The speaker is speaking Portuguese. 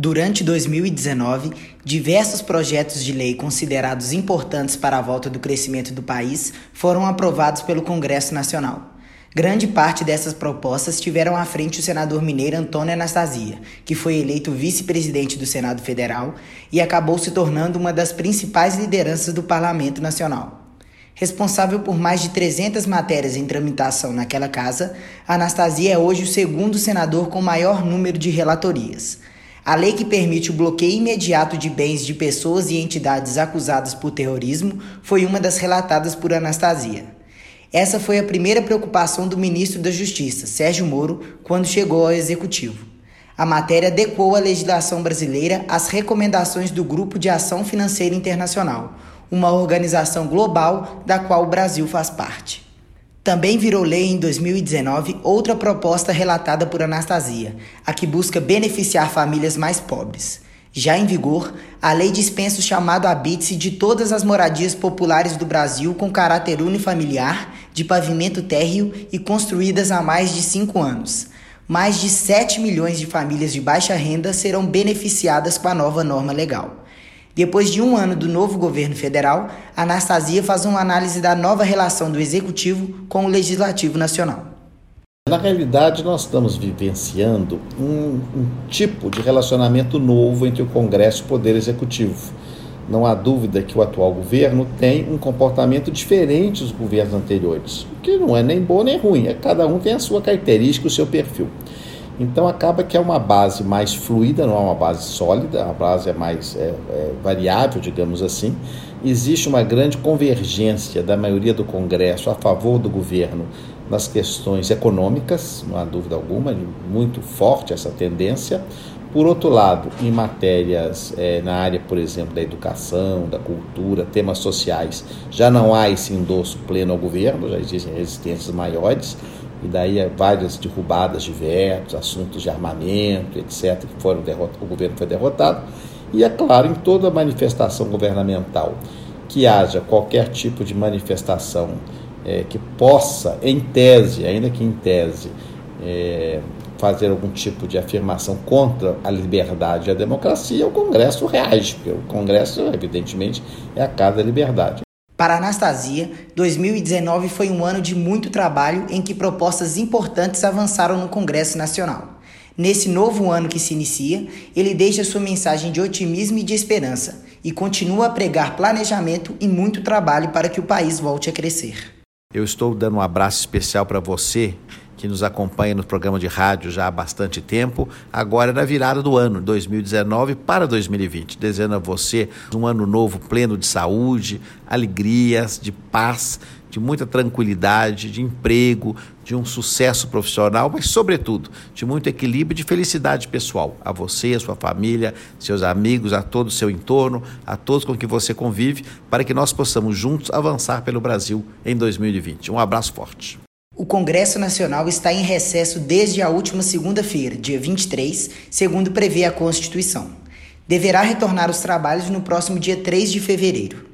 Durante 2019, diversos projetos de lei considerados importantes para a volta do crescimento do país foram aprovados pelo Congresso Nacional. Grande parte dessas propostas tiveram à frente o senador mineiro Antônio Anastasia, que foi eleito vice-presidente do Senado Federal e acabou se tornando uma das principais lideranças do Parlamento Nacional. Responsável por mais de 300 matérias em tramitação naquela casa, Anastasia é hoje o segundo senador com maior número de relatorias. A lei que permite o bloqueio imediato de bens de pessoas e entidades acusadas por terrorismo foi uma das relatadas por Anastasia. Essa foi a primeira preocupação do ministro da Justiça, Sérgio Moro, quando chegou ao executivo. A matéria adequou a legislação brasileira às recomendações do Grupo de Ação Financeira Internacional, uma organização global da qual o Brasil faz parte. Também virou lei em 2019 outra proposta relatada por Anastasia, a que busca beneficiar famílias mais pobres. Já em vigor, a lei dispensa o chamado habite de todas as moradias populares do Brasil com caráter unifamiliar, de pavimento térreo e construídas há mais de cinco anos. Mais de 7 milhões de famílias de baixa renda serão beneficiadas com a nova norma legal. Depois de um ano do novo governo federal, Anastasia faz uma análise da nova relação do Executivo com o Legislativo Nacional. Na realidade, nós estamos vivenciando um, um tipo de relacionamento novo entre o Congresso e o Poder Executivo. Não há dúvida que o atual governo tem um comportamento diferente dos governos anteriores, o que não é nem bom nem ruim, é cada um tem a sua característica, o seu perfil. Então acaba que é uma base mais fluida, não é uma base sólida, a base é mais é, é, variável, digamos assim. Existe uma grande convergência da maioria do Congresso a favor do governo nas questões econômicas, não há dúvida alguma, muito forte essa tendência. Por outro lado, em matérias é, na área, por exemplo, da educação, da cultura, temas sociais, já não há esse endosso pleno ao governo, já existem resistências maiores e daí é várias derrubadas de vetos, assuntos de armamento, etc., que foram derrotados, o governo foi derrotado. E é claro, em toda manifestação governamental que haja qualquer tipo de manifestação é, que possa, em tese, ainda que em tese, é, fazer algum tipo de afirmação contra a liberdade e a democracia, o Congresso reage, porque o Congresso, evidentemente, é a casa da liberdade. Para Anastasia, 2019 foi um ano de muito trabalho em que propostas importantes avançaram no Congresso Nacional. Nesse novo ano que se inicia, ele deixa sua mensagem de otimismo e de esperança e continua a pregar planejamento e muito trabalho para que o país volte a crescer. Eu estou dando um abraço especial para você que nos acompanha no programa de rádio já há bastante tempo, agora na virada do ano, 2019 para 2020. Desejando a você um ano novo pleno de saúde, alegrias, de paz, de muita tranquilidade, de emprego, de um sucesso profissional, mas, sobretudo, de muito equilíbrio e de felicidade pessoal. A você, a sua família, seus amigos, a todo o seu entorno, a todos com quem você convive, para que nós possamos juntos avançar pelo Brasil em 2020. Um abraço forte. O Congresso Nacional está em recesso desde a última segunda-feira, dia 23, segundo prevê a Constituição. Deverá retornar aos trabalhos no próximo dia 3 de fevereiro.